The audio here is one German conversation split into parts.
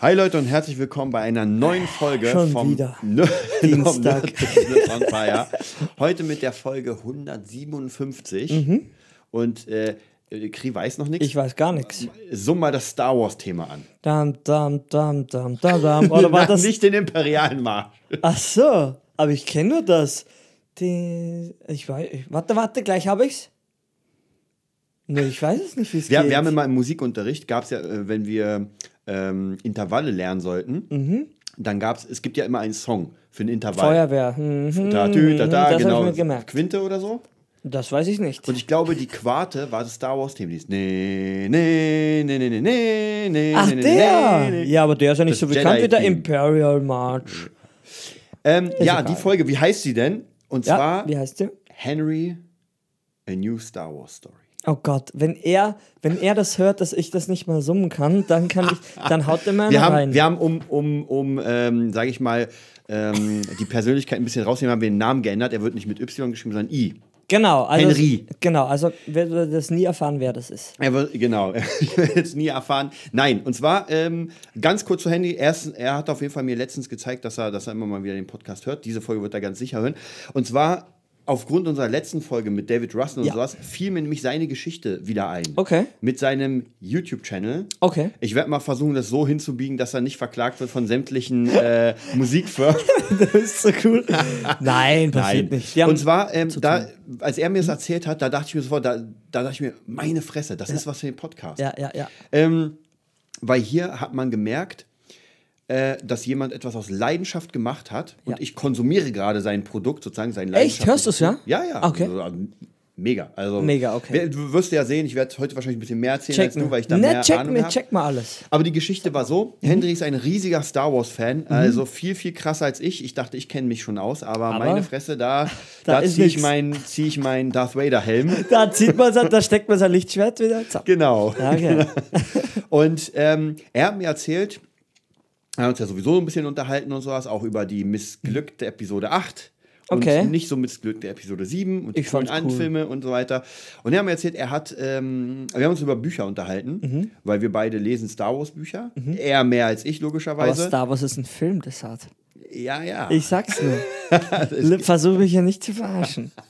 Hi Leute und herzlich willkommen bei einer neuen Folge Schon vom wieder. Nerd- Dienstag. Nerd. Heute mit der Folge 157 und äh, Kri weiß noch nichts. Mhm. Ich weiß gar nichts. Summ mal das Star Wars Thema an. Dam, dam, dam, dam, dam, dam. Oder war das? nicht den imperialen Marsch. Ach so, aber ich kenne nur das. Die, ich weiß, ich, warte, warte, gleich habe ich's. Nee, ich weiß es nicht, wie es Wir, geht. wir haben immer im Musikunterricht, gab es ja, äh, wenn wir ähm, Intervalle lernen sollten, Mhm. dann gab es, es gibt ja immer einen Song für ein Intervall. Feuerwehr. Mhm, Da, tü, da, da, das genau. Quinte oder so. Das weiß ich nicht. Und ich glaube, die Quarte war das Star Wars-Thema. Die ist nee, nee, nee, nee, nee, nee, nee, Ach, nee, nee, der! nee. Ja, aber der ist ja nicht Das so bekannt wie der Jedi-Theme. Imperial March. Ähm, ja, egal. die Folge, wie heißt sie denn? Und Ja, zwar wie heißt der? Henry, A New Star Wars Story. Oh Gott, wenn er, wenn er das hört, dass ich das nicht mal summen kann, dann kann ich, dann haut er mir Wir haben, rein. wir haben um, um, um ähm, sage ich mal, ähm, die Persönlichkeit ein bisschen rausnehmen, haben wir den Namen geändert. Er wird nicht mit Y geschrieben, sondern I. Genau, also Henry. Genau, also wir werden das nie erfahren, wer das ist. Er wird, genau, ich werde jetzt nie erfahren. Nein, und zwar ähm, ganz kurz zu Handy. Erst, er hat auf jeden Fall mir letztens gezeigt, dass er, dass er immer mal wieder den Podcast hört. Diese Folge wird er ganz sicher hören. Und zwar aufgrund unserer letzten Folge mit David Russell und Ja. sowas fiel mir nämlich seine Geschichte wieder ein. Okay. Mit seinem YouTube-Channel. Okay. Ich werde mal versuchen, das so hinzubiegen, dass er nicht verklagt wird von sämtlichen äh, Musikfirmen. Das ist so cool. Nein, passiert nicht. Die haben- Und zwar, ähm, da, als er mir das erzählt hat, da dachte ich mir sofort, da, da dachte ich mir, meine Fresse, das ist was für den Podcast. ja, ja, ja. Ähm, weil hier hat man gemerkt, äh, dass jemand etwas aus Leidenschaft gemacht hat und Ja. ich konsumiere gerade sein Produkt, sozusagen sein Echt? Hörst du's, ja? Ja, ja. Okay. Also, also, mega. Also, Mega, okay. Du wirst ja sehen, ich werde heute wahrscheinlich ein bisschen mehr erzählen Check als du, weil ich da Ne, mehr check Ahnung mir, check mal alles. Aber die Geschichte war so: Mhm. Henry ist ein riesiger Star Wars-Fan, also viel, viel krasser als ich. Ich dachte, ich kenne mich schon aus, aber, Aber meine Fresse, da, da da, ziehe ich meinen zieh meinen Darth Vader-Helm. Da zieht man sein, da steckt man sein Lichtschwert wieder. Zack. genau. Ja, okay. Und ähm, er hat mir erzählt, er hat uns ja sowieso ein bisschen unterhalten und sowas, auch über die missglückte Episode 8. Und Okay. nicht so missglückte Episode 7 und die Ich coolen cool. Filme und so weiter. Und er hat mir erzählt, er hat, ähm, wir haben uns über Bücher unterhalten, Mhm. weil wir beide lesen Star Wars Bücher. Er mehr als ich, Aber logischerweise. Star Wars ist ein Film, das hat. ja, ja. Ich sag's nur. Versuche mich hier nicht zu verarschen.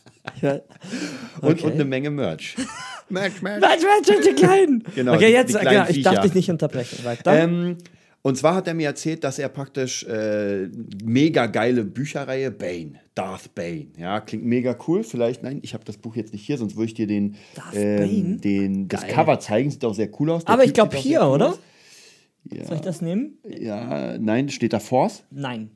Ja. und, okay. und eine Menge Merch. Merch, Merch. Mensch, Mensch, die Kleinen. Genau, okay, die- jetzt, die kleinen genau, ich darf dich nicht unterbrechen. Weiter. Ähm, und zwar hat er mir erzählt, dass er praktisch äh, mega geile Bücherreihe Bane, Darth Bane. Ja, klingt mega cool. Vielleicht, nein, ich habe das Buch jetzt nicht hier, sonst würde ich dir den, ähm, den das. Cover zeigen. Sieht auch sehr cool aus. Der Aber ich Typ glaube sieht auch hier, cool oder? aus. Soll ich das nehmen? Ja, nein, steht da Force. Nein.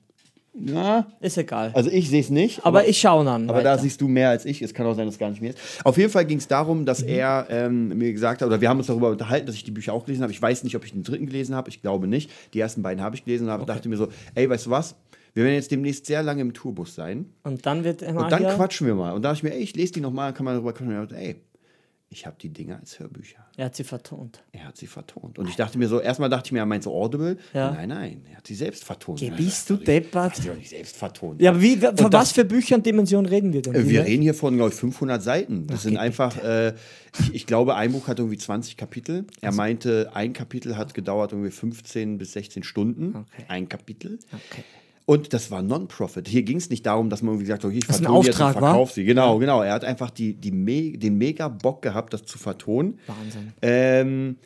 Ja, Ist egal. also ich sehe es nicht. aber, ich schaue an. Aber da weiter. siehst du mehr als ich. Es kann auch sein, dass es gar nicht mehr ist. Auf jeden Fall ging es darum, Mhm. dass er ähm, mir gesagt hat, oder wir haben uns darüber unterhalten, dass ich die Bücher auch gelesen habe. Ich weiß nicht, ob ich den dritten gelesen habe. Ich glaube nicht. Die ersten beiden habe ich gelesen und habe dachte mir so, ey, weißt du was? Wir werden jetzt demnächst sehr lange im Tourbus sein. Und dann wird immer Und dann quatschen wir mal. Und da dachte ich mir, ey, ich lese die nochmal, kann man darüber quatschen. Und dachte, ey, ich habe die Dinger als Hörbücher. Er hat sie vertont. Er hat sie vertont. Und ich dachte mir so, erstmal dachte ich mir, er meint so Audible. Ja. Nein, nein, er hat sie selbst vertont. Ja, bist du hat er deppert? Hat sie doch nicht selbst vertont. Ja, wie, von das- was für Bücher und Dimensionen reden wir denn? Äh, Wir reden hier von, glaube ich, 500 Seiten. Das sind geht einfach, äh, ich, ich glaube, ein Buch hat irgendwie 20 Kapitel. Er meinte, ein Kapitel hat gedauert irgendwie 15 bis 16 Stunden. Okay. Ein Kapitel. Okay. Und das war Non-Profit. Hier ging es nicht darum, dass man irgendwie gesagt hat, okay, ich vertone jetzt und verkaufe sie. Genau, genau. Er hat einfach die, die me den mega Bock gehabt, das zu vertonen. Wahnsinn. Ähm,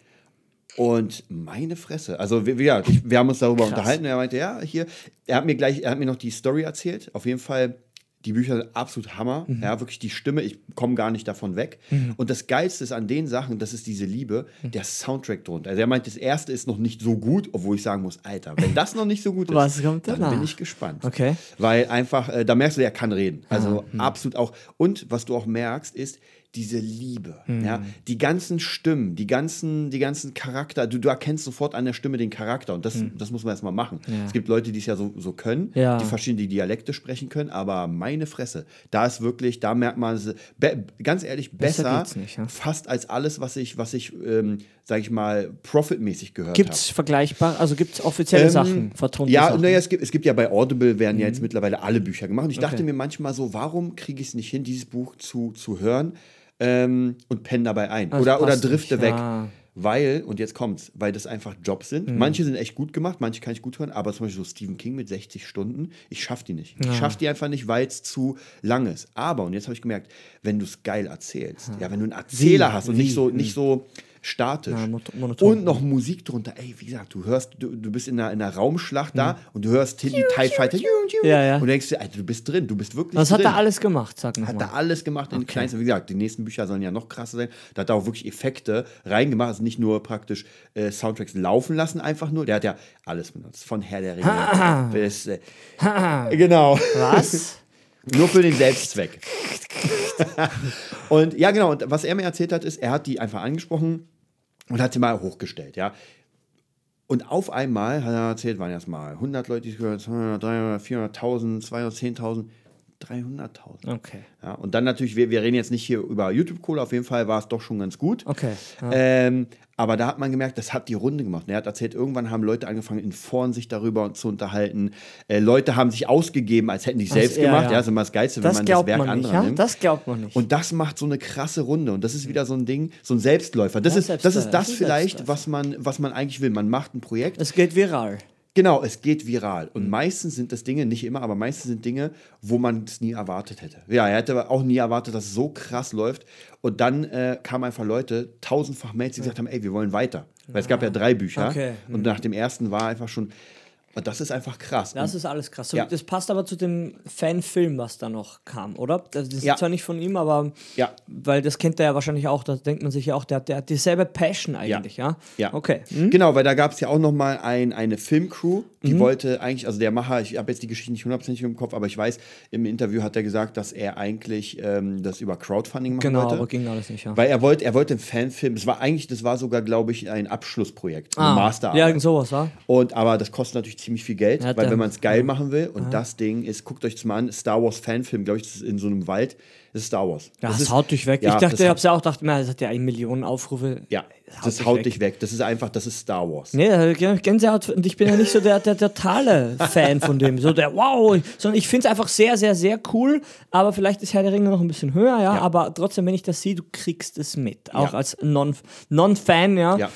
und meine Fresse, also wir, wir, ich, wir haben uns darüber Krass. unterhalten. Er meinte, ja, hier, er hat mir gleich, er hat mir noch die Story erzählt. Auf jeden Fall, die Bücher sind absolut Hammer. Mhm. Ja, wirklich die Stimme, ich komme gar nicht davon weg. Und das Geilste ist an den Sachen, das ist diese Liebe, Mhm. der Soundtrack drunter. Also er meint, das erste ist noch nicht so gut, obwohl ich sagen muss, Alter, wenn das noch nicht so gut ist, dann bin ich gespannt. Okay. Weil einfach, äh, da merkst du, er kann reden. Also hm. absolut auch. Und was du auch merkst, ist diese Liebe. Hm. Ja? Die ganzen Stimmen, die ganzen, die ganzen Charakter, du, du erkennst sofort an der Stimme den Charakter. Und das, das muss man erstmal machen. Es gibt Leute, die es ja so, so können. Ja. die verschiedene Dialekte sprechen können, aber meine Fresse, da ist wirklich, da merkt man, ganz ehrlich, Besser besser, nicht, ja. fast als alles, was ich, was ich, ähm, sag ich mal, profitmäßig gehört habe. Gibt es vergleichbar, also gibt es offizielle Sachen, vertonte Ähm, Ja, Sachen? naja, es gibt, es gibt ja bei Audible werden Mhm. ja jetzt mittlerweile alle Bücher gemacht. Und ich dachte mir manchmal so, warum kriege ich es nicht hin, dieses Buch zu, zu hören ähm, und penne dabei ein? Das oder oder drifte nicht, weg. ja. weil, und jetzt kommt's, weil das einfach Jobs sind. Mhm. Manche sind echt gut gemacht, manche kann ich gut hören, aber zum Beispiel so Stephen King mit 60 Stunden, ich schaff die nicht. Ich schaff die einfach nicht, weil es zu lang ist. Aber, und jetzt habe ich gemerkt, wenn du es geil erzählst, ja, wenn du einen Erzähler Wie? hast und Wie? nicht so, nicht so statisch Ja, und noch Musik drunter, ey, wie gesagt, du hörst, du, du bist in einer, in einer Raumschlacht da und du hörst Tilly TIE Fighter Mhm. Ja, ja. und denkst dir, Alter, du bist drin, du bist wirklich Was drin. hat er alles gemacht, sag Hat er alles gemacht in kleinsten. Wie gesagt, die nächsten Bücher sollen ja noch krasser sein. Da hat er auch wirklich Effekte reingemacht. Also nicht nur praktisch äh, Soundtracks laufen lassen, einfach nur. Der hat ja alles benutzt. Von Herr der Ringe bis. Äh, genau. Was? Nur für den Selbstzweck. und ja, genau. Und was er mir erzählt hat, ist, er hat die einfach angesprochen und hat sie mal hochgestellt, ja. Und auf einmal hat er erzählt, waren erst mal 100 Leute, die gehört haben, 300, 400, 400.000, 210.000, 300.000. Okay. Ja, und dann natürlich, wir, wir reden jetzt nicht hier über YouTube-Kohle, auf jeden Fall war es doch schon ganz gut. Okay. Ja. Ähm, aber da hat man gemerkt, das hat die Runde gemacht. Und er hat erzählt, irgendwann haben Leute angefangen, in Foren sich darüber zu unterhalten. Äh, Leute haben sich ausgegeben, als hätten die es selbst ja, gemacht. ja. Ja, das ist immer das Geilste, wenn Das man das glaubt Werk man nicht, anderer nimmt. Das glaubt man nicht. Und das macht so eine krasse Runde. Und das ist wieder so ein Ding, so ein Selbstläufer. Das, ist, das ist das vielleicht, was man, was man eigentlich will. Man macht ein Projekt. es geht viral. Genau, es geht viral. Mhm. Und meistens sind das Dinge, nicht immer, aber meistens sind Dinge, wo man es nie erwartet hätte. Ja, er hätte aber auch nie erwartet, dass es so krass läuft. Und dann äh, kamen einfach Leute, tausendfach Mails, die gesagt haben, ey, wir wollen weiter. Weil es gab ja drei Bücher. Okay. Und nach dem ersten war einfach schon, und das ist einfach krass. Das ist alles krass. So, Ja. Das passt aber zu dem Fanfilm, was da noch kam, oder? Das ist Ja. zwar nicht von ihm, aber Ja. weil das kennt er ja wahrscheinlich auch, da denkt man sich ja auch, der, hat- der hat dieselbe Passion eigentlich, ja? Ja. Okay. Hm? Genau, weil da gab es ja auch noch mal ein, eine Filmcrew, die Mhm. wollte eigentlich, also der Macher, ich habe jetzt die Geschichte nicht hundertprozentig im Kopf, aber ich weiß, im Interview hat er gesagt, dass er eigentlich ähm, das über Crowdfunding machen Genau, wollte. aber ging alles nicht, ja. Weil er wollte, er wollte einen Fanfilm, das war eigentlich, das war sogar, glaube ich, ein Abschlussprojekt, eine Ah, Masterarbeit. Ja, irgend sowas, ja? Und aber das kostet natürlich ziemlich viel Geld, Ja, weil wenn man es geil machen will und das Ding ist, guckt euch das mal an, Star Wars Fanfilm, glaube ich, das ist in so einem Wald, das ist Star Wars. Ja, das das haut dich weg. Ja, ich dachte, ich haut- hab's ja auch gedacht, na, das hat ja eine Million Aufrufe. Ja, das haut dich weg. Das ist einfach, das ist Star Wars. Nee, Gänsehaut. Und ich bin ja nicht so der, der totale Fan von dem. So der Wow. Sondern ich finde es einfach sehr, sehr, sehr cool. Aber vielleicht ist Herr der Ringe noch ein bisschen höher, ja. Ja. Aber trotzdem, wenn ich das sehe, du kriegst es mit. Auch als Non- Non-Fan, ja. Ja.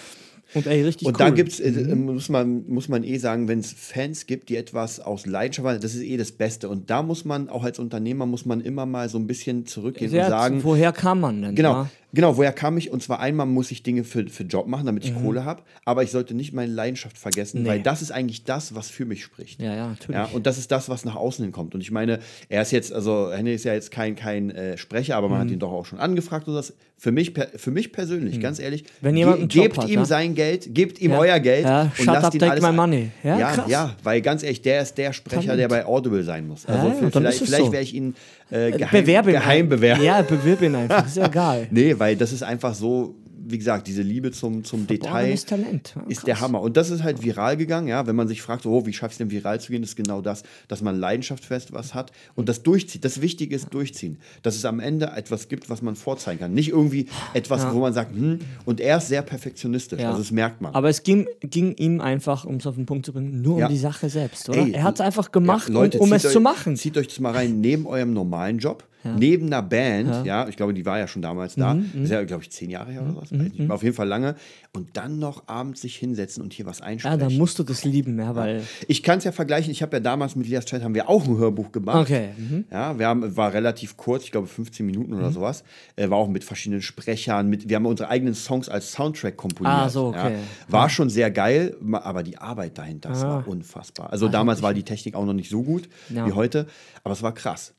Und ey, richtig Und cool. da gibt's, äh, muss, man, muss man eh sagen, wenn es Fans gibt, die etwas aus Leidenschaft das ist eh das Beste. Und da muss man, auch als Unternehmer, muss man immer mal so ein bisschen zurückgehen ja, und sagen, woher kam man denn? Genau, Ja? Genau, woher kam ich? Und zwar einmal muss ich Dinge für, für Job machen, damit Mhm. ich Kohle habe, aber ich sollte nicht meine Leidenschaft vergessen, weil das ist eigentlich das, was für mich spricht. Ja, ja, natürlich. Ja, und das ist das, was nach außen hin kommt. Und ich meine, er ist jetzt, also Henry ist ja jetzt kein, kein äh, Sprecher, aber man Mhm. hat ihn doch auch schon angefragt und das. Für mich, für mich persönlich, ganz ehrlich, Wenn jemand ge gebt hat, ihm ja? sein Geld, gebt ihm Ja. euer Geld Ja, und shut lasst up, ihn take alles my money. Ja, ja, ja, weil ganz ehrlich, der ist der Sprecher, Talent. der bei Audible sein muss. Also für, vielleicht, vielleicht so. wäre ich ihn äh, geheim, Bewerb ihn. geheim bewerben. Ja, bewirb ihn einfach. Ist ja egal. Nee, weil das ist einfach so, wie gesagt, diese Liebe zum, zum Detail Talent. Ja, ist krass. der Hammer. Und das ist halt viral gegangen, ja. Wenn man sich fragt, so, oh, wie schaffst du denn viral zu gehen, ist genau das, dass man Leidenschaft fest was hat und das durchzieht. Das Wichtige ist durchziehen. Dass es am Ende etwas gibt, was man vorzeigen kann. Nicht irgendwie etwas, wo man sagt, hm, und er ist sehr perfektionistisch. Ja. Also das merkt man. Aber es ging, ging ihm einfach, um es auf den Punkt zu bringen, nur Ja. um die Sache selbst, oder? Ey, er hat es einfach gemacht, Ja, Leute, um, um es euch, zu machen. Zieht euch das mal rein, neben eurem normalen Job, neben einer Band, ja. ich glaube, die war ja schon damals da, Mhm, ist ja, glaube ich, zehn Jahre her oder was, weiß nicht, aber auf jeden Fall lange, und dann noch abends sich hinsetzen und hier was Ja, einsprechen. dann musst du das lieben, ja, weil. Ich kann es ja vergleichen, ich habe ja damals mit Lias Chat haben wir auch ein Hörbuch gemacht. Okay. Mhm. Ja, wir haben, war relativ kurz, ich glaube 15 Minuten oder sowas. Äh, war auch mit verschiedenen Sprechern, mit, wir haben unsere eigenen Songs als Soundtrack komponiert. Ah, so, okay. Ja. War schon sehr geil, aber die Arbeit dahinter, das war unfassbar. Also damals war die Technik auch noch nicht so gut Ja. wie heute, aber es war krass.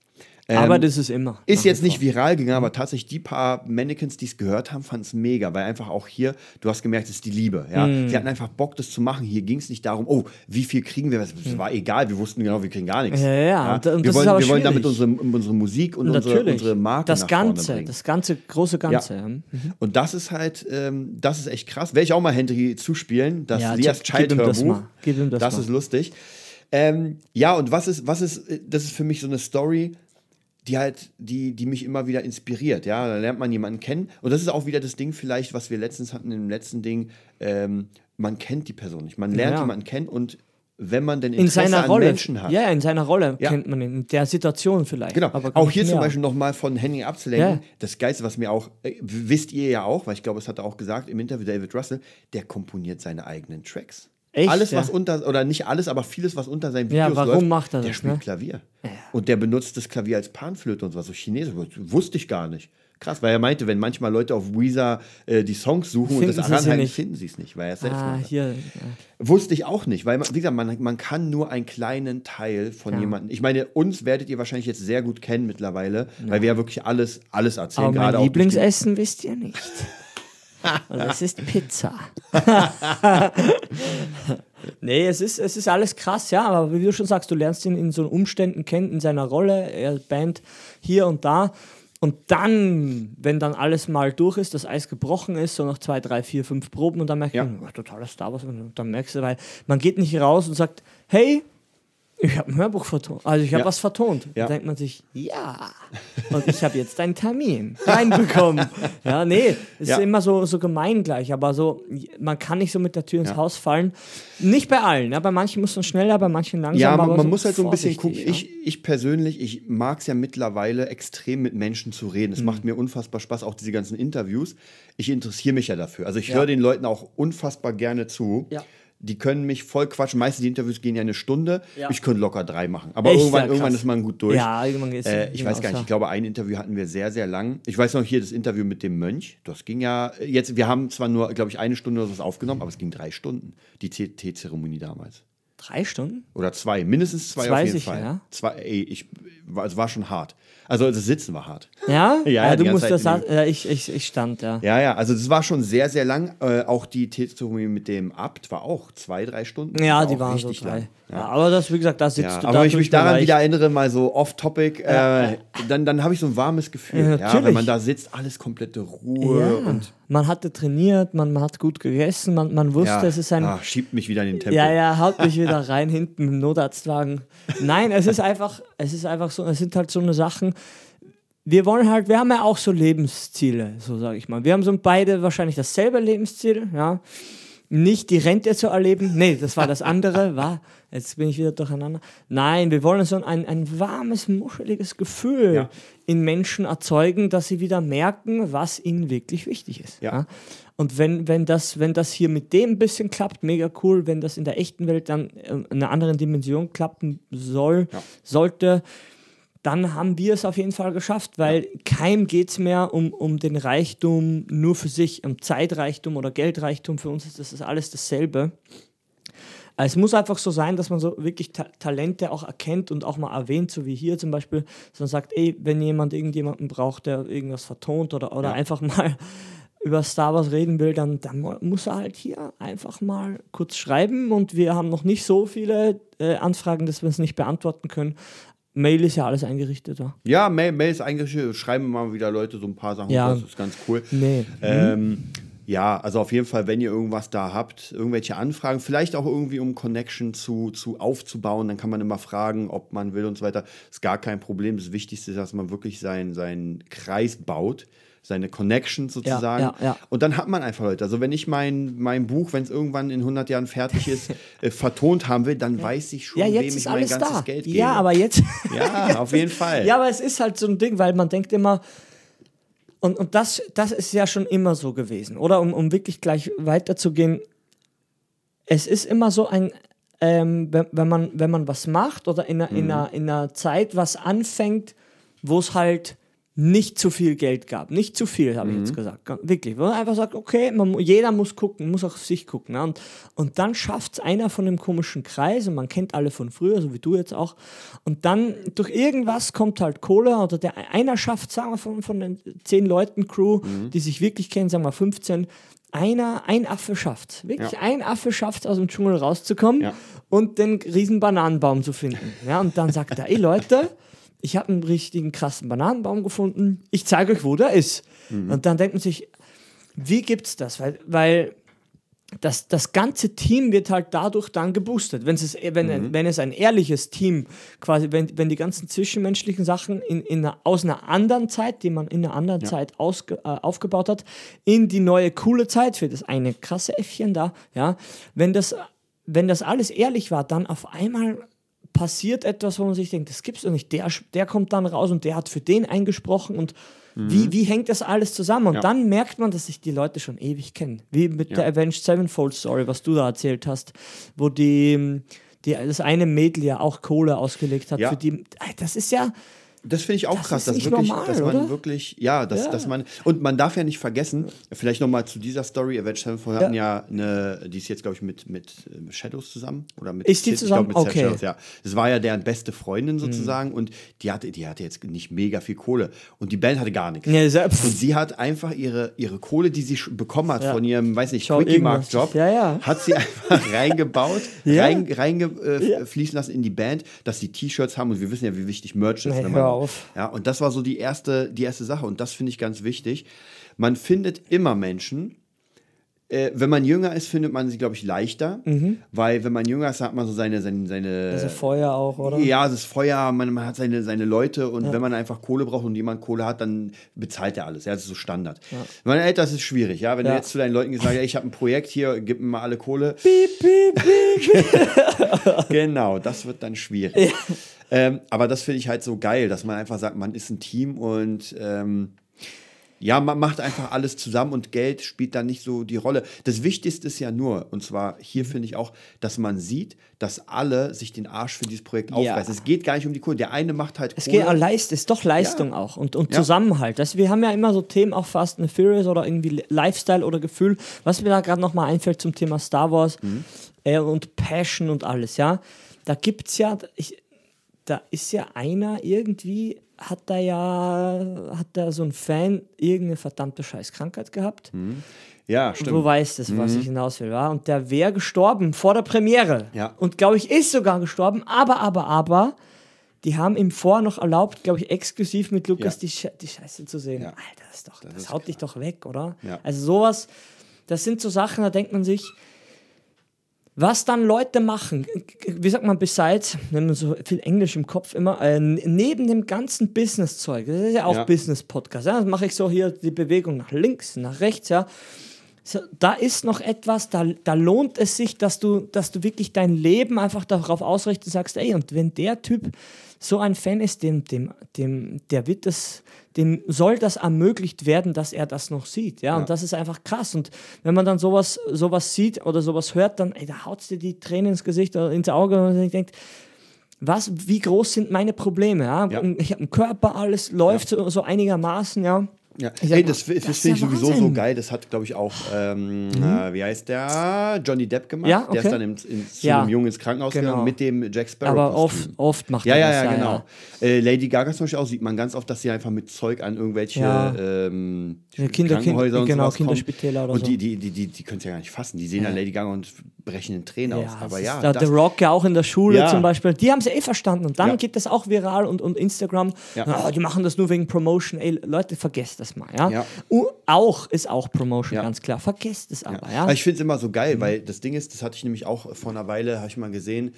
Aber Ähm, das ist immer. ist jetzt nicht viral gegangen, aber tatsächlich die paar Mannequins, die es gehört haben, fanden es mega, weil einfach auch hier, du hast gemerkt, es ist die Liebe. Ja? Mhm. Wir hatten einfach Bock, das zu machen. Hier ging es nicht darum, oh, wie viel kriegen wir? Es war egal, wir wussten genau, wir kriegen gar nichts. Mhm. Ja, ja, und- und wir wollen, aber wir wollen damit unsere, unsere Musik und unsere, Natürlich. unsere Marke das nach vorne Ganze, bringen. das ganze, große Ganze. Ja. Mhm. Und das ist halt, ähm, das ist echt krass. Werde ich auch mal Henry zuspielen, das Ja, Lias gib ihm das das das ist lustig. Ähm, ja, und was ist, was ist, äh, das ist für mich so eine Story, die halt, die, die mich immer wieder inspiriert. Ja, da lernt man jemanden kennen. Und das ist auch wieder das Ding, vielleicht, was wir letztens hatten im letzten Ding. Ähm, man kennt die Person nicht. Man lernt Ja. jemanden kennen und wenn man denn In Interesse seiner an Rolle. Menschen hat. Ja, in seiner Rolle Ja. kennt man ihn. In der Situation vielleicht. Genau. Aber auch hier zum. Beispiel nochmal von Henning abzulenken. Ja. Das Geiste, was mir auch, äh, wisst ihr ja auch, weil ich glaube, es hat er auch gesagt im Interview David Russell, der komponiert seine eigenen Tracks. Echt, Alles, ja? was unter, oder nicht alles, aber vieles, was unter seinen Ja, Videos warum läuft, macht er der das, spielt ne? Klavier. Und der benutzt das Klavier als Panflöte und so, so Chinesisch. Wusste ich gar nicht. Krass, weil er meinte, wenn manchmal Leute auf Weezer äh, die Songs suchen Finden und das anhalten, nicht. finden sie es nicht, weil er es selbst Ah, macht. hier. Ja. Wusste ich auch nicht, weil, man, wie gesagt, man, man kann nur einen kleinen Teil von Ja. jemandem. Ich meine, uns werdet ihr wahrscheinlich jetzt sehr gut kennen mittlerweile, weil wir ja wirklich alles, alles erzählen. Aber gerade mein Lieblingsessen wisst ihr nicht. Und das ist Pizza. nee, es ist, es ist alles krass, ja, aber wie du schon sagst, du lernst ihn in so Umständen kennen, in seiner Rolle, er Band hier und da. Und dann, wenn dann alles mal durch ist, das Eis gebrochen ist, so noch zwei, drei, vier, fünf Proben und dann merkt Ja. man, oh, totaler Star Wars. Und dann merkst du, weil man geht nicht raus und sagt, hey, ich habe ein Hörbuch vertont. Also ich habe Ja. was vertont. Ja. Dann denkt man sich, ja. Und ich habe jetzt einen Termin reinbekommen. ja, nee, es Ja. ist immer so, so gemein gleich, aber so, man kann nicht so mit der Tür ins. Haus fallen. Nicht bei allen. Ja, bei manchen muss man schneller, bei manchen langsamer. Ja, man, man muss halt so ein bisschen gucken. Ich, ich persönlich, ich mag es ja mittlerweile extrem mit Menschen zu reden. Es Mhm. macht mir unfassbar Spaß, auch diese ganzen Interviews. Ich interessiere mich ja dafür. Also ich höre den Leuten auch unfassbar gerne zu. Ja. Die können mich voll quatschen. Meistens die Interviews gehen ja eine Stunde. Ja. Ich könnte locker drei machen. Aber Echt, irgendwann, ja, irgendwann ist man gut durch. Ja, irgendwann ist Äh, ich weiß gar nicht, ich glaube, ein Interview hatten wir sehr, sehr lang. Ich weiß noch hier das Interview mit dem Mönch. Das ging ja jetzt, wir haben zwar nur, glaube ich, eine Stunde oder so aufgenommen, aber es ging drei Stunden, die Teezeremonie damals. Drei Stunden? Oder zwei, mindestens zwei Das auf jeden ich, Fall. ja. Zwei, ey, ich, es war schon hart. Also das Sitzen war hart. Ja? Ja, ja, du musst Zeit das, ja, ich, ich, ich stand, ja. Ja, ja, also das war schon sehr, sehr lang. Äh, auch die Teezeremonie mit dem Abt war auch zwei, drei Stunden. Ja, War die waren so drei. lang. Ja. aber das, wie gesagt, da sitzt Ja, du aber ich mich daran wieder erinnere, mal so off-topic, äh, dann, dann habe ich so ein warmes Gefühl. Ja, wenn man da sitzt, alles komplette Ruhe Ja, und man hatte trainiert, man, man hat gut gegessen, man, man wusste, es ist ein. ah, schiebt mich wieder in den Tempel. Ja, ja, haut mich wieder rein hinten im Notarztwagen. Nein, es ist einfach, es ist einfach so, es sind halt so eine Sachen. Wir wollen halt, wir haben ja auch so Lebensziele, so sage ich mal. Wir haben so beide wahrscheinlich dasselbe Lebensziel, ja. Nicht die Rente zu erleben. Nee, das war das andere, war. Jetzt bin ich wieder durcheinander. Nein, wir wollen so ein, ein warmes, muscheliges Gefühl Ja. in Menschen erzeugen, dass sie wieder merken, was ihnen wirklich wichtig ist. Ja. Und wenn, wenn, das, wenn das hier mit dem ein bisschen klappt, mega cool. Wenn das in der echten Welt dann äh, in einer anderen Dimension klappen soll, Ja. sollte, dann haben wir es auf jeden Fall geschafft, weil keinem geht es mehr um, um den Reichtum nur für sich, um Zeitreichtum oder Geldreichtum. Für uns ist das ist alles dasselbe. Es muss einfach so sein, dass man so wirklich Ta Talente auch erkennt und auch mal erwähnt, so wie hier zum Beispiel, dass man sagt, ey, wenn jemand irgendjemanden braucht, der irgendwas vertont oder, oder Ja. einfach mal über Star Wars reden will, dann, dann muss er halt hier einfach mal kurz schreiben und wir haben noch nicht so viele äh, Anfragen, dass wir es nicht beantworten können. Mail ist ja alles eingerichtet. Ja. Ja, Mail, Mail ist äh, schreiben mal wieder Leute so ein paar Sachen, Ja. das ist ganz cool. Nee. Ähm, ja, also auf jeden Fall, wenn ihr irgendwas da habt, irgendwelche Anfragen, vielleicht auch irgendwie um Connection zu, zu aufzubauen, dann kann man immer fragen, ob man will und so weiter. Ist gar kein Problem. Das Wichtigste ist, dass man wirklich seinen seinen Kreis baut, seine Connection sozusagen. ja, ja. Und dann hat man einfach Leute. Also wenn ich mein, mein Buch, wenn es irgendwann in 100 Jahren fertig ist, äh, vertont haben will, dann weiß ich schon, Ja, wem ich ist mein alles ganzes da. Geld gebe. Ja, aber jetzt. Ja, auf jeden Fall. Ja, aber es ist halt so ein Ding, weil man denkt immer, und, und das, das ist ja schon immer so gewesen, oder? Um, um wirklich gleich weiterzugehen, es ist immer so ein, ähm, wenn, wenn, man, wenn man was macht oder in einer, in, Mhm. einer, in einer Zeit was anfängt, wo es halt nicht zu viel Geld gab. Nicht zu viel, habe ich Mhm. jetzt gesagt. Ganz- Wirklich. Wo man einfach sagt, okay, man, jeder muss gucken, muss auch auf sich gucken. Ja? Und, und dann schafft es einer von dem komischen Kreis, und man kennt alle von früher, so wie du jetzt auch. Und dann durch irgendwas kommt halt Kohle oder der einer schafft, sagen wir von, von den zehn Leuten Crew, Mhm. die sich wirklich kennen, sagen wir 15, einer, ein Affe schafft Wirklich Ja. ein Affe schafft aus dem Dschungel rauszukommen Ja. und den riesen Bananenbaum zu finden. Ja, und dann sagt er, ey Leute, ich habe einen richtigen krassen Bananenbaum gefunden, ich zeige euch, wo der ist. Und dann denkt man sich, wie gibt's das? Weil, weil das, das ganze Team wird halt dadurch dann geboostet. Wenn's es, wenn, wenn es ein ehrliches Team, quasi, wenn, wenn die ganzen zwischenmenschlichen Sachen in, in einer, aus einer anderen Zeit, die man in einer anderen Zeit ausge, äh, aufgebaut hat, in die neue coole Zeit für das eine krasse Äffchen da, ja, wenn das wenn das alles ehrlich war, dann auf einmal passiert etwas, wo man sich denkt, das gibt's doch nicht. Der, der kommt dann raus und der hat für den eingesprochen und wie, wie hängt das alles zusammen? Und Ja. dann merkt man, dass sich die Leute schon ewig kennen. Wie mit Ja. der Avenged Sevenfold Story, was du da erzählt hast, wo die, die das eine Mädel ja auch Kohle ausgelegt hat Ja. für die. Das ist ja. Das finde ich auch Das krass, dass, wirklich, normal, dass man oder? wirklich, ja, dass, Ja. dass man, und man darf ja nicht vergessen, vielleicht nochmal zu dieser Story, Avenged Sevenfold hatten ja eine, die ist jetzt, glaube ich, mit, mit äh, Shadows zusammen, oder mit Ist die zusammen? Ich glaub, Okay. Shadows, ja. Das war ja deren beste Freundin sozusagen und die hatte, die hatte jetzt nicht mega viel Kohle und die Band hatte gar nichts. Ja, sehr- und sie hat einfach ihre, ihre Kohle, die sie bekommen hat Ja. von ihrem, weiß nicht, Quickie-Markt-Job. Ja, ja. hat sie einfach reingebaut, Ja. rein, reingefließen äh, Ja. lassen in die Band, dass sie T-Shirts haben und wir wissen ja, wie wichtig Merch ist. Wenn man, auf. Ja, und das war so die erste, die erste Sache und das finde ich ganz wichtig. Man findet immer Menschen, äh, wenn man jünger ist, findet man sie, glaube ich, leichter, weil wenn man jünger ist, hat man so seine, seine, seine Also Feuer auch, oder? ja, ist Feuer, man, man hat seine, seine Leute und wenn man einfach Kohle braucht und jemand Kohle hat, dann bezahlt er alles. Ja, das ist so Standard. Wenn man älter ist, ist es schwierig. Ja? Wenn Ja. du jetzt zu deinen Leuten gesagt hast, ich habe ein Projekt hier, gib mir mal alle Kohle. Piep, piep, piep. Genau, das wird dann schwierig. Ähm, aber das finde ich halt so geil, dass man einfach sagt, man ist ein Team und ähm, ja, man macht einfach alles zusammen und Geld spielt dann nicht so die Rolle. Das Wichtigste ist ja nur, und zwar hier finde ich auch, dass man sieht, dass alle sich den Arsch für dieses Projekt Ja. aufreißen. Es geht gar nicht um die Kohle. Der eine macht halt Es Kohle. geht an Leist, ist doch Leistung Ja. auch und, und Ja. Zusammenhalt. Das, wir haben ja immer so Themen, auch Fast and Furious oder irgendwie Lifestyle oder Gefühl. Was mir da gerade nochmal einfällt zum Thema Star Wars Mhm. äh, und Passion und alles, ja. Da gibt es ja, ich, da ist ja einer irgendwie, hat da ja, hat da so ein Fan irgendeine verdammte Scheißkrankheit gehabt. ja, Du stimmt. weißt es, was ich hinaus will, ja. Und der wäre gestorben vor der Premiere. Ja. Und glaube ich, ist sogar gestorben. Aber, aber, aber, die haben ihm vorher noch erlaubt, glaube ich, exklusiv mit Lukas Ja. die, Sche die Scheiße zu sehen. Ja. Alter, das, ist doch, das, ist haut dich doch weg, oder? Ja. Also sowas, das sind so Sachen, da denkt man sich, was dann Leute machen, wie sagt man, besides, wenn man so viel Englisch im Kopf immer, äh, neben dem ganzen Business-Zeug, das ist ja auch Ja. Business-Podcast, ja, dann mache ich so hier die Bewegung nach links, nach rechts, ja. So, da ist noch etwas, da, da lohnt es sich, dass du, dass du wirklich dein Leben einfach darauf ausrichtest und sagst, ey, und wenn der Typ so ein Fan ist, dem, dem, dem, der wird das, dem soll das ermöglicht werden, dass er das noch sieht. Ja, Ja. und das ist einfach krass. Und wenn man dann sowas, sowas sieht oder sowas hört, dann, ey, da haut dir die Tränen ins Gesicht oder ins Auge und ich denkt, was, wie groß sind meine Probleme? Ja? Ja. Ich habe einen Körper, alles läuft so, so einigermaßen, ja. Ja. Ich sag Ey, mal, das, das, das finde ich ja sowieso Wahnsinn. Mhm. so geil. Das hat, glaube ich, auch, ähm, äh, wie heißt der? Johnny Depp gemacht. Ja, Der okay. ist dann im, in, zu Ja. einem Jungen ins Krankenhaus Genau. gegangen mit dem Jack Sparrow. Aber oft, oft macht Ja, er ja, das. ja, genau. Äh, Lady Gaga zum Beispiel auch sieht man ganz oft, dass sie einfach mit Zeug an irgendwelche Ja. ähm, Ja, Kinder- Krankenhäuser und genau. Kinderspitäler oder und so. die, die, die, die, die können es ja gar nicht fassen. Die sehen ja. Lady Gaga und brechen in Tränen aus. Ja, Aber ja, da, The Rock ja auch in der Schule Ja. zum Beispiel, die haben es eh verstanden und dann Ja. geht das auch viral und, und Instagram, Ja. ah, die machen das nur wegen Promotion, ey Leute, vergesst das mal, ja. Ja. Auch ist auch Promotion, Ja. ganz klar, vergesst es aber, ja. Aber ich finde es immer so geil, Mhm. weil das Ding ist, das hatte ich nämlich auch vor einer Weile, habe ich mal gesehen,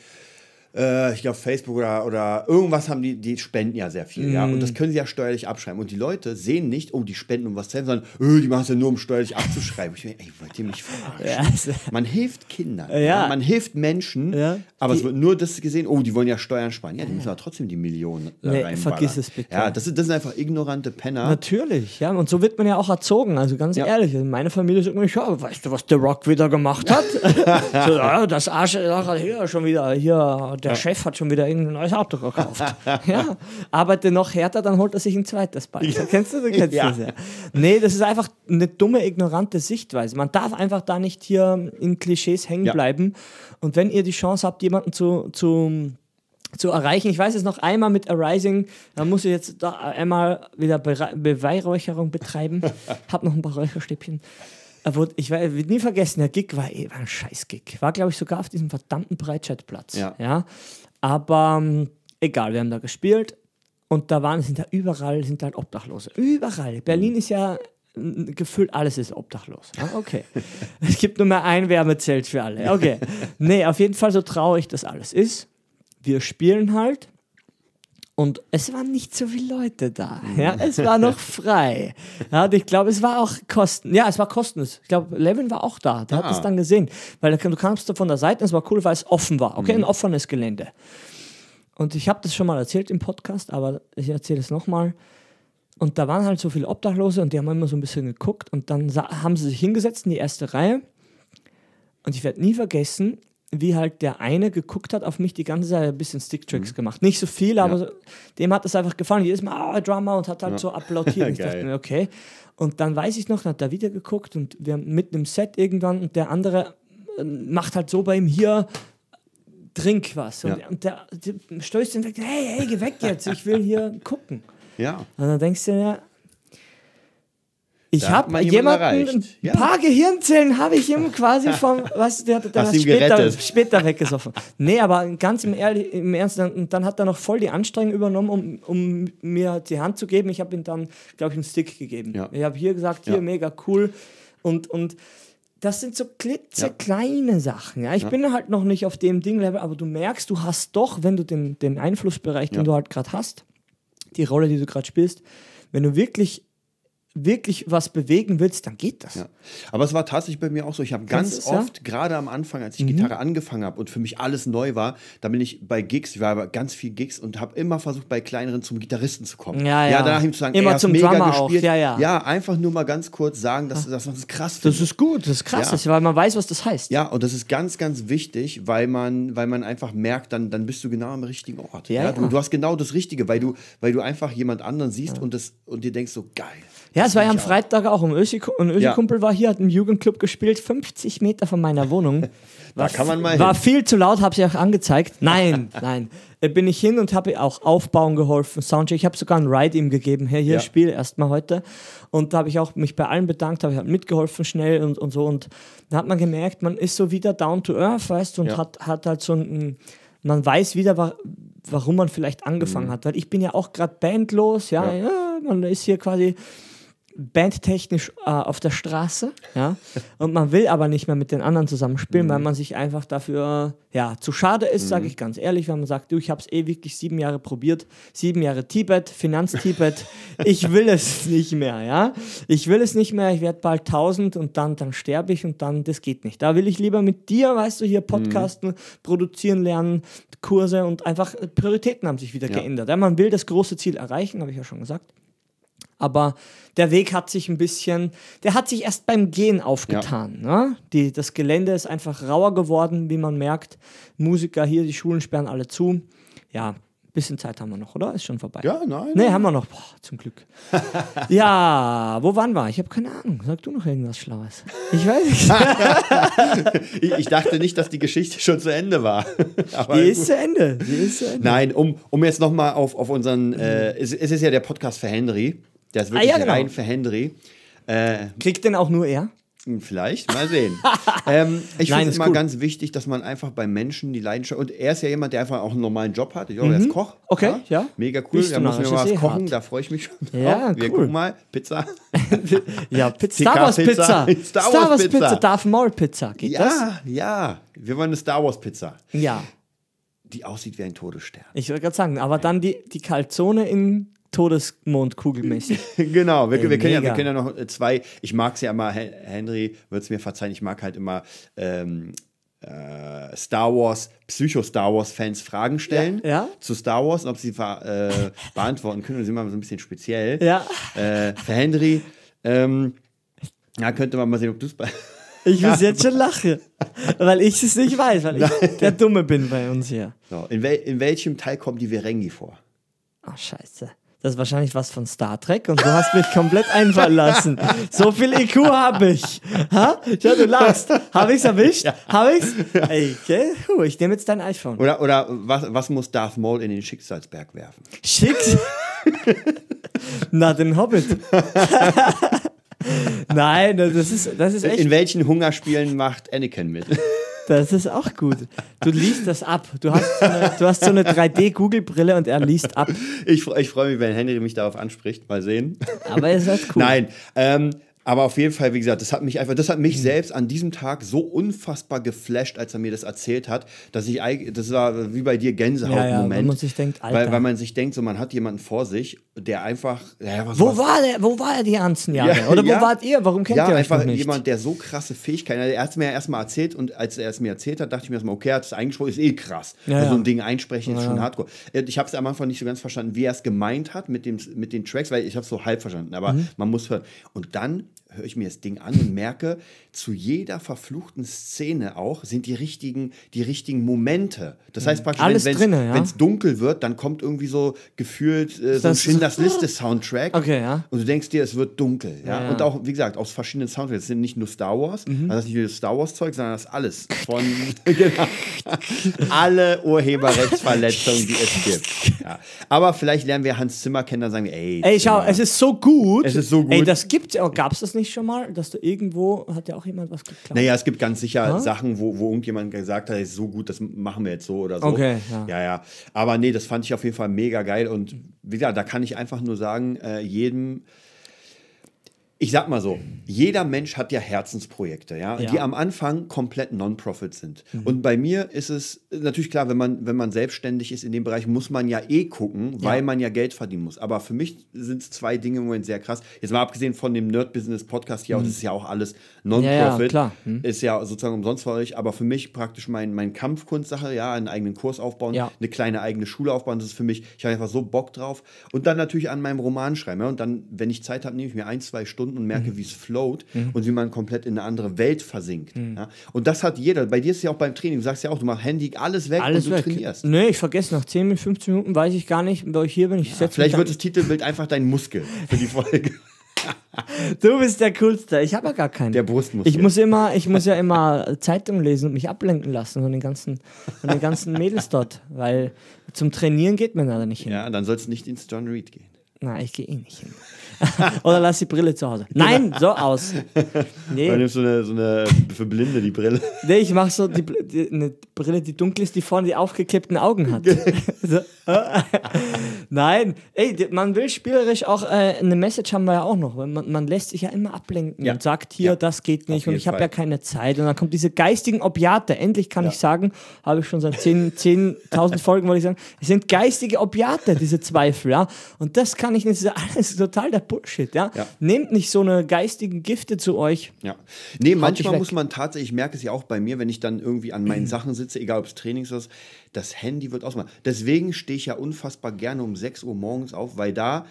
äh, ich glaube Facebook oder, oder irgendwas haben die, die spenden ja sehr viel, ja. Und Mhm. das können sie ja steuerlich abschreiben. Und die Leute sehen nicht, oh, die spenden um was zu helfen, sondern, öh, die machen es ja nur, um steuerlich abzuschreiben. Ich mir, ey, wollt ihr mich verarschen? Ja, also- Man hilft Kindern, Ja. ja. man hilft Menschen, Ja. aber Die- es wird nur das gesehen, oh, die wollen ja Steuern sparen. Ja, die müssen aber trotzdem die Millionen da Nee, reinballern. vergiss es bitte. Ja, das, sind- das sind einfach ignorante Penner. Natürlich, ja, und so wird man ja auch erzogen. Also ganz ehrlich, in meiner Familie sagt man, ja, weißt du, was The Rock wieder gemacht hat? so, ja, das Arsch hier schon wieder, hier, der Chef hat schon wieder irgendein neues Auto gekauft. ja, arbeite noch härter, dann holt er sich ein zweites bald. Kennst du, du kennst Ja. das ja. Nee, das ist einfach eine dumme, ignorante Sichtweise. Man darf einfach da nicht hier in Klischees hängen Ja. bleiben. Und wenn ihr die Chance habt, jemanden zu, zu zu erreichen. Ich weiß es noch einmal mit Arising, da muss ich jetzt da einmal wieder Bere- Beweihräucherung betreiben. Hab noch ein paar Räucherstäbchen. Er wurde- Ich werde nie vergessen, der Gig war, eh- war ein scheiß Gig. War, glaube ich, sogar auf diesem verdammten Breitscheidplatz. Ja. Ja? Aber ähm, egal, wir haben da gespielt und da waren, sind da überall, sind halt Obdachlose. Überall. Berlin ist ja gefühlt alles ist obdachlos. Ja, okay. es gibt nur mehr ein Wärmezelt für alle. Okay. Nee, auf jeden Fall so traurig das alles ist. Wir spielen halt Und es waren nicht so viele Leute da. Ja, es war noch frei. Ja, und ich glaube, es war auch kosten. Ja, es war kostenlos. Ich glaube, Levin war auch da. Der Ah. hat es dann gesehen. Weil du kamst da von der Seite, es war cool, weil es offen war. Okay, ein offenes Gelände. Und ich habe das schon mal erzählt im Podcast, aber ich erzähle es nochmal. Und da waren halt so viele Obdachlose und die haben immer so ein bisschen geguckt und dann haben sie sich hingesetzt in die erste Reihe. Und ich werde nie vergessen, wie halt der eine geguckt hat auf mich die ganze Zeit, ein bisschen Sticktricks gemacht. Nicht so viel, aber so, dem hat das einfach gefallen. Jedes Mal, ah, Drummer und hat halt so applaudiert. Und ich dachte mir, okay. Und dann weiß ich noch, dann hat er wieder geguckt und wir haben mitten im Set irgendwann und der andere äh, macht halt so bei ihm hier, trink was. Und, Ja. und der, der stößt ihn weg, hey, hey, geh weg jetzt, ich will hier gucken. Ja. Und dann denkst du dir, ich hat habe man jemanden ein erreicht. Ja. paar Gehirnzellen habe ich ihm quasi vom, was, der hat Hast ihm später, später weggesoffen. Nee, aber ganz im, Ehrlich, im Ernst, dann, dann hat er noch voll die Anstrengung übernommen, um, um mir die Hand zu geben. Ich habe ihm dann, glaube ich, einen Stick gegeben. Ja. Ich habe hier gesagt, hier, Ja. mega cool. Und, und das sind so klitzekleine Sachen. Ja. Ich bin halt noch nicht auf dem Ding-Level, aber du merkst, du hast doch, wenn du den, den Einflussbereich, den du halt gerade hast, die Rolle, die du gerade spielst, wenn du wirklich, wirklich was bewegen willst, dann geht das. Ja. Aber es war tatsächlich bei mir auch so. Ich habe ganz ja? oft, gerade am Anfang, als ich Mhm. Gitarre angefangen habe und für mich alles neu war, da bin ich bei Gigs, ich war bei ganz viel Gigs und habe immer versucht, bei kleineren zum Gitarristen zu kommen. Ja, ja. danach ihm zu sagen, Immer ey, zum mega Drummer auch, gespielt. ja, ja. Ja, einfach nur mal ganz kurz sagen, dass, dass man es krass Das findet. ist gut, das ist krass, Ja. weil man weiß, was das heißt. Ja, und das ist ganz, ganz wichtig, weil man, weil man einfach merkt, dann, dann bist du genau am richtigen Ort. Ja, Du, ja. du hast genau das Richtige, weil du, weil du einfach jemand anderen siehst und, das, und dir denkst so, geil. Ja, es war ja am. Freitag auch. Ein Ösi- Ja. Ösi-Kumpel war hier, hat im Jugendclub gespielt, 50 Meter von meiner Wohnung. Da kann man mal War hin. viel zu laut, habe ich auch angezeigt. Nein, nein. Da bin ich hin und habe auch aufbauen geholfen, Soundcheck. Ich habe sogar einen Ride ihm gegeben. Hey, hier, Ja. spiel erstmal heute. Und da habe ich auch mich bei allen bedankt, habe ich halt mitgeholfen schnell und, und so. Und da hat man gemerkt, man ist so wieder down to earth, weißt du, und Ja. hat, hat halt so ein, man weiß wieder, wa warum man vielleicht angefangen hat. Weil ich bin ja auch gerade bandlos, ja, Mhm. Ja. ja, man ist hier quasi bandtechnisch äh, auf der Straße, ja, und man will aber nicht mehr mit den anderen zusammenspielen, weil man sich einfach dafür, ja, zu schade ist, sage ich ganz ehrlich, wenn man sagt, du, ich habe es eh wirklich sieben Jahre probiert, sieben Jahre Tibet, Finanz-Tibet, ich will es nicht mehr, ja, ich will es nicht mehr, ich werde bald 1000 und dann, dann sterbe ich und dann, das geht nicht. Da will ich lieber mit dir, weißt du, hier Podcasten, produzieren lernen, Kurse und einfach äh, Prioritäten haben sich wieder Ja. geändert. Ja, man will das große Ziel erreichen, habe ich ja schon gesagt. Aber der Weg hat sich ein bisschen, der hat sich erst beim Gehen aufgetan. Ne? Die, das Gelände ist einfach rauer geworden, wie man merkt. Musiker hier, die Schulen sperren alle zu. Ja, ein bisschen Zeit haben wir noch, oder? Ist schon vorbei. Ja, nein. Nee, haben wir noch. Boah, zum Glück. ja, wo waren wir? Ich habe keine Ahnung. Sag du noch irgendwas Schlaues. Ich weiß nicht. Ich, ich dachte nicht, dass die Geschichte schon zu Ende war. Aber Die ist zu Ende. Die ist zu Ende. Nein, um, um jetzt nochmal auf, auf unseren, äh, es, es ist ja der Podcast für Henry. Der ist wirklich Ah, ja, genau. rein für Henry. Äh, Kriegt denn auch nur er? vielleicht, mal sehen. ähm, ich finde es immer gut. ganz wichtig, dass man einfach bei Menschen die Leidenschaft, und er ist ja jemand, der einfach auch einen normalen Job hat. Ich glaube, er ist Koch. Mhm. Okay, ja. Mega cool, Bist da muss mir narrisch, mal was kochen, hart. da freue ich mich schon drauf. Ja, Wir cool. gucken mal, Pizza. Ja, Pizza, Star Wars Pizza. Pizza. Star, Star Wars Wars Pizza. Pizza. Darth Maul Pizza. Geht das? Ja, ja, wir wollen eine Star Wars Pizza, Ja. die aussieht wie ein Todesstern. Ich wollte gerade sagen, aber dann die, die Calzone in Todesmondkugelmäßig. Genau, wir, Ey, wir, können ja, wir können ja noch äh, zwei. Ich mag es ja immer, Hen- Henry wird es mir verzeihen, ich mag halt immer ähm, äh, Star Wars, Psycho-Star Wars-Fans Fragen stellen Ja, ja. zu Star Wars und ob sie äh, beantworten können. Das ist immer so ein bisschen speziell. Ja. Äh, für Henry, ähm, ja, könnte man mal sehen, ob du es bei. Ich muss jetzt schon lachen, weil ich es nicht weiß, weil ich der Dumme bin bei uns hier. So, in, wel in welchem Teil kommt die Verengi vor? Ach, scheiße. Das ist wahrscheinlich was von Star Trek und du hast mich komplett einfallen lassen. So viel IQ habe ich. Ha? Ja, du lachst. Habe ich's erwischt? Habe ich's? Ey, okay. Puh, ich nehme jetzt dein iPhone. Oder, oder was, was muss Darth Maul in den Schicksalsberg werfen? Schicks. Na, den Hobbit. Nein, das ist, das ist echt In welchen Hungerspielen macht Anakin mit? Das ist auch gut. Du liest das ab. Du hast so eine, du hast so eine 3D-Google-Brille und er liest ab. Ich, ich freue mich, wenn Henry mich darauf anspricht. Mal sehen. Aber ihr seid cool. Nein, ähm, Aber auf jeden Fall, wie gesagt, das hat mich einfach, das hat mich selbst an diesem Tag so unfassbar geflasht, als er mir das erzählt hat, dass ich das war wie bei dir Gänsehautmoment. Ja, ja, wenn man sich denkt, Alter. weil, weil man sich denkt, so man hat jemanden vor sich, der einfach, ja, was, Wo was, war der? Wo war er die ganzen Jahre? Ja, Oder wo wart ihr? Warum kennt ja, ihr euch einfach nicht? jemand, der so krasse Fähigkeiten hat. Er hat es mir ja erstmal erzählt und als er es mir erzählt hat, dachte ich mir erstmal, okay, er hat es eingesprochen, ist eh krass. Also so ein Ding einsprechen ist schon hardcore. Äh, Ich habe es am Anfang nicht so ganz verstanden, wie er es gemeint hat mit, dem, mit den Tracks, weil ich habe es so halb verstanden, aber Mhm. man muss hören. Und dann höre ich mir das Ding an und merke, zu jeder verfluchten Szene auch sind die richtigen, die richtigen Momente. Das heißt praktisch, Mhm. Alles wenn drinne, ja. es dunkel wird, dann kommt irgendwie so gefühlt äh, so ein das- Schindlers Liste-Soundtrack. Okay, ja. Und du denkst dir, es wird dunkel. Ja? Ja. Und auch, wie gesagt, aus verschiedenen Soundtracks. Es sind nicht nur Star Wars, also das ist nicht nur das Star Wars-Zeug, sondern das ist alles von genau, alle Urheberrechtsverletzungen, die es gibt. Ja. Aber vielleicht lernen wir Hans Zimmer kennen, dann sagen wir, ey, Ey, schau, es ist so gut. Es ist so gut. Ey, das gibt's. Gab es das nicht schon mal? Dass du irgendwo, hat ja auch jemand was geklaut? Naja, es gibt ganz sicher Sachen, wo, wo irgendjemand gesagt hat, ist so gut, das machen wir jetzt so oder so. Okay, ja. ja, ja. Aber nee, das fand ich auf jeden Fall mega geil. Und wie gesagt, da kann ich einfach nur sagen, äh, jedem. Ich sag mal so, jeder Mensch hat ja Herzensprojekte, ja, Ja. die am Anfang komplett Non-Profit sind. Mhm. Und bei mir ist es natürlich klar, wenn man, wenn man selbstständig ist in dem Bereich, muss man ja eh gucken, weil man ja Geld verdienen muss. Aber für mich sind es zwei Dinge im Moment sehr krass. Jetzt mal abgesehen von dem Nerd-Business-Podcast hier, auch, das ist ja auch alles Non-Profit. Mhm. Ja, ja, klar. Hm. Ist ja sozusagen umsonst für euch, aber für mich praktisch mein, mein Kampfkunstsache, ja, einen eigenen Kurs aufbauen, Ja. eine kleine eigene Schule aufbauen, das ist für mich, ich habe einfach so Bock drauf. Und dann natürlich an meinem Roman schreiben. Ja, und dann, wenn ich Zeit habe, nehme ich mir ein, zwei Stunden und Mhm. merke, wie es float und wie man komplett in eine andere Welt versinkt. Ja. Und das hat jeder. Bei dir ist es ja auch beim Training, du sagst ja auch, du machst Handy, alles weg Alles und du weg. trainierst. Nee, ich vergesse nach 10, 15 Minuten, weiß ich gar nicht, wo ich hier bin. Ich mich Vielleicht wird das Titelbild einfach dein Muskel für die Folge. Du bist der Coolste. Ich habe ja gar keinen. Der Brustmuskel. Ich muss immer, ich muss ja immer Zeitung lesen und mich ablenken lassen von den ganzen, von den ganzen Mädels dort, weil zum Trainieren geht man da nicht hin. ja, dann sollst du nicht ins John Reed gehen. Na, ich gehe eh nicht hin. Oder lass die Brille zu Hause. Nein, so aus. Dann Nee, nimmst du eine, so eine für Blinde die Brille. nee ich mache so die, die, eine Brille, die dunkel ist, die vorne die aufgekippten Augen hat. so. Nein, ey, man will spielerisch auch äh, eine Message haben wir ja auch noch. weil Man, man lässt sich ja immer ablenken Ja. und sagt hier, Ja. das geht nicht und ich habe ja keine Zeit. Und dann kommt diese geistigen Opiate. Endlich kann Ja. ich sagen, habe ich schon seit 10 10.000 Folgen, wollte ich sagen, es sind geistige Opiate, diese Zweifel, ja. Und das kann nicht, das ist alles total der Bullshit, ja. Ja. Nehmt nicht so eine geistigen Gifte zu euch. Ja. Nee, manchmal muss man tatsächlich, ich merke es ja auch bei mir, wenn ich dann irgendwie an meinen Sachen sitze, egal ob es Trainings ist, das Handy wird ausmachen. Deswegen stehe ich ja unfassbar gerne um 6 Uhr morgens auf, weil da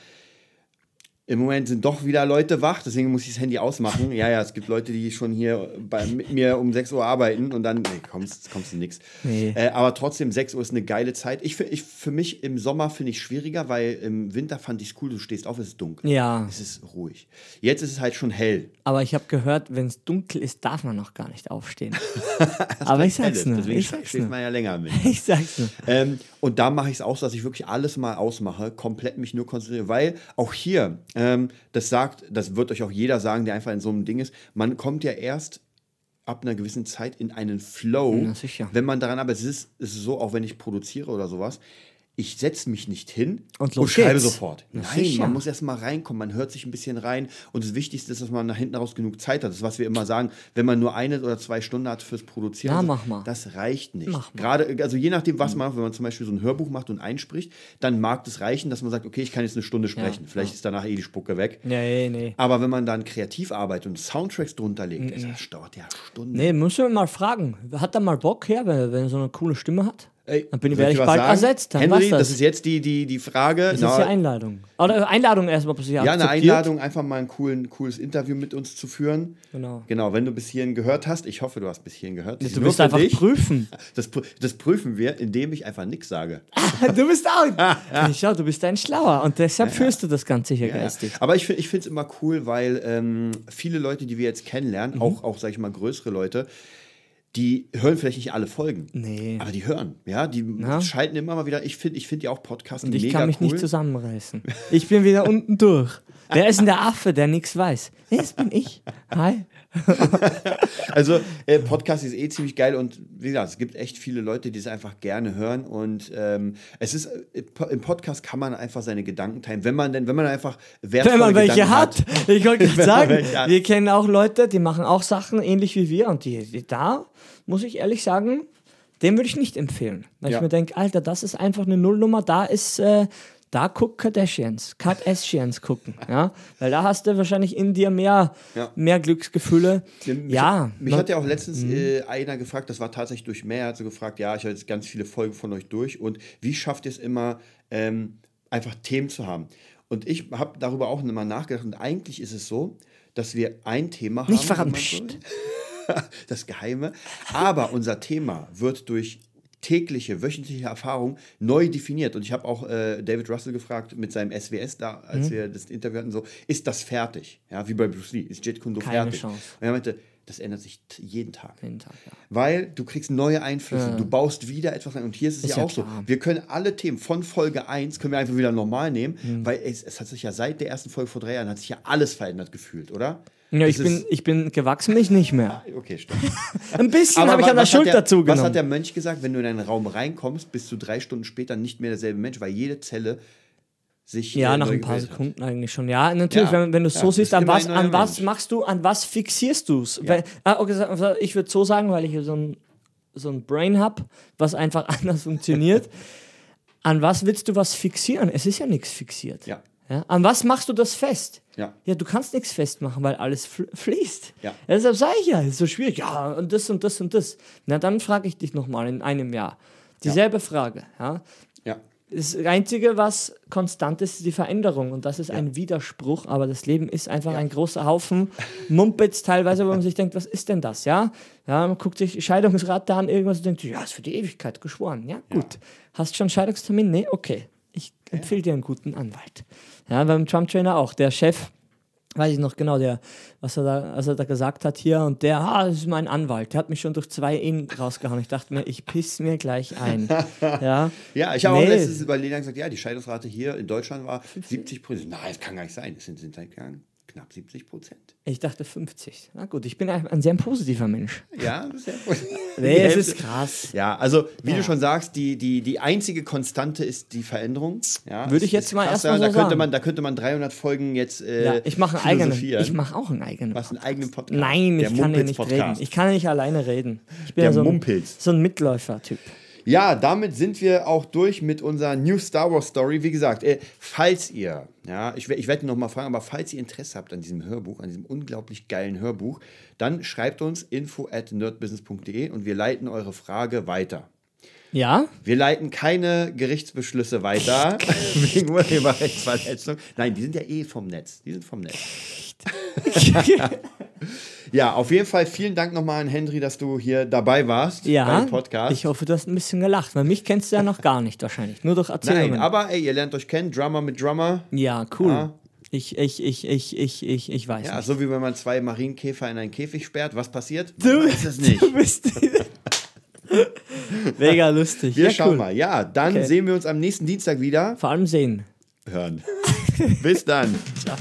im Moment sind doch wieder Leute wach, deswegen muss ich das Handy ausmachen. Ja, ja, es gibt Leute, die schon hier bei, mit mir um 6 Uhr arbeiten und dann, nee, kommst, kommst du nix. Nee. Äh, aber trotzdem, 6 Uhr ist eine geile Zeit. Ich, ich, für mich im Sommer finde ich schwieriger, weil im Winter fand ich es cool, du stehst auf, es ist dunkel. Ja. Es ist ruhig. Jetzt ist es halt schon hell. Aber ich habe gehört, wenn es dunkel ist, darf man noch gar nicht aufstehen. Aber ich sag's nur. Deswegen Ich sag's schläft nur. man ja länger mit. Ich sag's nur. Ähm, und da mache ich es auch so, dass ich wirklich alles mal ausmache, komplett mich nur konzentriere, weil auch hier, ähm, das sagt, das wird euch auch jeder sagen, der einfach in so einem Ding ist, man kommt ja erst ab einer gewissen Zeit in einen Flow, sicher. wenn man daran arbeitet. Es ist, es ist so, auch wenn ich produziere oder sowas, ich setze mich nicht hin Und los schreibe geht's. sofort. Nein, sicher. man muss erst mal reinkommen, man hört sich ein bisschen rein und das Wichtigste ist, dass man nach hinten raus genug Zeit hat. Das ist, was wir immer sagen, wenn man nur eine oder zwei Stunden hat fürs Produzieren, Ja, so, mach mal. das reicht nicht. Gerade, also je nachdem, was man macht, wenn man zum Beispiel so ein Hörbuch macht und einspricht, dann mag es reichen, dass man sagt, okay, ich kann jetzt eine Stunde sprechen. Vielleicht ist danach eh die Spucke weg. Nee, nee. Aber wenn man dann kreativ arbeitet und Soundtracks drunter legt, das dauert ja Stunden. Nee, muss man mal fragen. Hat er mal Bock her, wenn, wenn er so eine coole Stimme hat? Ey, Dann bin ich, werde ich bald sagen? ersetzt. Dann Henry, das. das ist jetzt die, die, die Frage. Das Na, ist die Einladung. Oder Einladung erstmal, sie ja, eine. Einladung, einfach mal ein coolen, cooles Interview mit uns zu führen. Genau. Genau, wenn du bis hierhin gehört hast, ich hoffe, du hast bis hierhin gehört. Das Du für einfach dich. prüfen. Das, das prüfen wir, indem ich einfach nichts sage. du bist auch. Schau, du bist ein Schlauer und deshalb führst du das Ganze hier Ja, ja. geistig. Aber ich, ich finde es immer cool, weil ähm, viele Leute, die wir jetzt kennenlernen, Mhm. auch, auch sage ich mal, größere Leute, die hören vielleicht nicht alle Folgen. Nee. Aber die hören, ja, die Ja. schalten immer mal wieder. Ich finde ich find ja auch Podcasts Und ich mega kann mich cool. nicht zusammenreißen. Ich bin wieder unten durch. Wer ist denn der Affe, der nichts weiß? Das bin ich. Hi. Also äh, Podcast ist eh ziemlich geil und wie gesagt, es gibt echt viele Leute, die es einfach gerne hören und ähm, es ist äh, im Podcast kann man einfach seine Gedanken teilen, wenn man denn, wenn man einfach wertvolle Wenn man welche Gedanken hat. Ich wollte gerade sagen, hat. wir kennen auch Leute, die machen auch Sachen ähnlich wie wir und die, die da, muss ich ehrlich sagen, den würde ich nicht empfehlen. Weil Ja. ich mir denke, Alter, das ist einfach eine Nullnummer, da ist, äh, da guck Kardashians, Kardashians gucken, ja, weil da hast du wahrscheinlich in dir mehr, Ja. mehr Glücksgefühle. Mich, ja, Mich hat ja auch letztens äh, einer gefragt, das war tatsächlich durch mehr, hat so gefragt, ja, ich habe jetzt ganz viele Folgen von euch durch und wie schafft ihr es immer, ähm, einfach Themen zu haben? Und ich habe darüber auch nochmal nachgedacht und eigentlich ist es so, dass wir ein Thema haben. Nicht verraten, so das Geheime. Aber unser Thema wird durch tägliche, wöchentliche Erfahrung neu definiert. Und ich habe auch äh, David Russell gefragt mit seinem SWS da, Mhm. als wir das Interview hatten, so, ist das fertig? Ja, wie bei Bruce Lee, ist Jet Kundo Keine fertig? Chance. Und er meinte, das ändert sich jeden Tag. jeden Tag, ja. Weil du kriegst neue Einflüsse, du baust wieder etwas ein. Und hier ist es Ist ja, ja auch so. klar. Wir können alle Themen von Folge 1 können wir einfach wieder normal nehmen, Mhm. weil es, es hat sich ja seit der ersten Folge vor drei Jahren hat sich ja alles verändert gefühlt, oder? Ja, ich bin, ich bin gewachsen, mich nicht mehr. Okay, stimmt. Ein bisschen habe ich an der Schulter zugenommen. Was hat der Mönch gesagt? Wenn du in einen Raum reinkommst, bist du drei Stunden später nicht mehr derselbe Mensch, weil jede Zelle sich. Ja, äh, nach ein paar gebildet hat. Sekunden eigentlich schon. Ja, natürlich, Ja, wenn, wenn du ja, so siehst, an was, an was Mensch. machst du, an was fixierst du es? Ah, okay, ich würde so sagen, weil ich hier so ein, so ein Brain habe, was einfach anders funktioniert. An was willst du was fixieren? Es ist ja nichts fixiert. Ja. Ja? An was machst du das fest? Ja. Ja, du kannst nichts festmachen, weil alles fl fließt. Ja. Deshalb sage ich ja, es ist so schwierig. Ja, und das und das und das. Na, dann frage ich dich nochmal in einem Jahr. Dieselbe Frage. Ja? Ja. Das Einzige, was konstant ist, ist die Veränderung. Und das ist ein Widerspruch. Aber das Leben ist einfach ein großer Haufen Mumpitz teilweise, wo man sich denkt, was ist denn das? Ja, ja man guckt sich Scheidungsrate an, irgendwas und denkt, ja, ist für die Ewigkeit geschworen. Ja, gut. Hast schon einen Scheidungstermin? Nee, okay. Ich empfehle dir einen guten Anwalt. Ja, beim Trump-Trainer auch. Der Chef, weiß ich noch genau, der, was er da, was er da gesagt hat hier, und der, ah, das ist mein Anwalt, der hat mich schon durch zwei Ehen rausgehauen. Ich dachte mir, ich piss mir gleich ein. Ja, Ja, ich habe Nee. auch letztens bei Lena gesagt, ja, die Scheidungsrate hier in Deutschland war 70 Prozent. Nein, das kann gar nicht sein. Es sind, sind halt knapp 70 Prozent. Ich dachte 50. Na gut, ich bin ein, ein sehr positiver Mensch. Ja, das ist ja gut. Nee, es ist krass. Ja, also wie Ja. du schon sagst, die, die, die einzige Konstante ist die Veränderung. Ja, Würde ich jetzt mal krass, erst mal ja, so da könnte sagen. man, Da könnte man 300 Folgen jetzt äh, Ja, ich mache einen eigenen. Ich mache auch einen eigenen. Was, einen eigenen Podcast? Nein, Der ich kann nicht reden. Ich kann nicht alleine reden. Ich bin Der ja so ein, Mumpitz. so ein Mitläufer-Typ. Ja, damit sind wir auch durch mit unserer New Star Wars Story. Wie gesagt, äh, falls ihr, ja, ich, ich werde noch mal fragen, aber falls ihr Interesse habt an diesem Hörbuch, an diesem unglaublich geilen Hörbuch, dann schreibt uns info at nerdbusiness.de und wir leiten eure Frage weiter. Ja? Wir leiten keine Gerichtsbeschlüsse weiter wegen Urheberrechtsverletzung. Nein, die sind ja eh vom Netz. Die sind vom Netz. Ja, auf jeden Fall vielen Dank nochmal an Henry, dass du hier dabei warst Ja. beim Podcast. Ich hoffe, du hast ein bisschen gelacht, weil mich kennst du ja noch gar nicht wahrscheinlich. Nur durch Erzählungen. Nein, aber ey, ihr lernt euch kennen, Drummer mit Drummer. ja, cool. Ja. Ich, ich, ich, ich, ich, ich, ich weiß Ja, nicht. so wie wenn man zwei Marienkäfer in einen Käfig sperrt. Was passiert? Du, Man weiß es nicht. du bist. Mega lustig. Wir ja, schauen cool. mal. Ja, dann Okay. sehen wir uns am nächsten Dienstag wieder. Vor allem sehen. Hören. Bis dann. Ciao.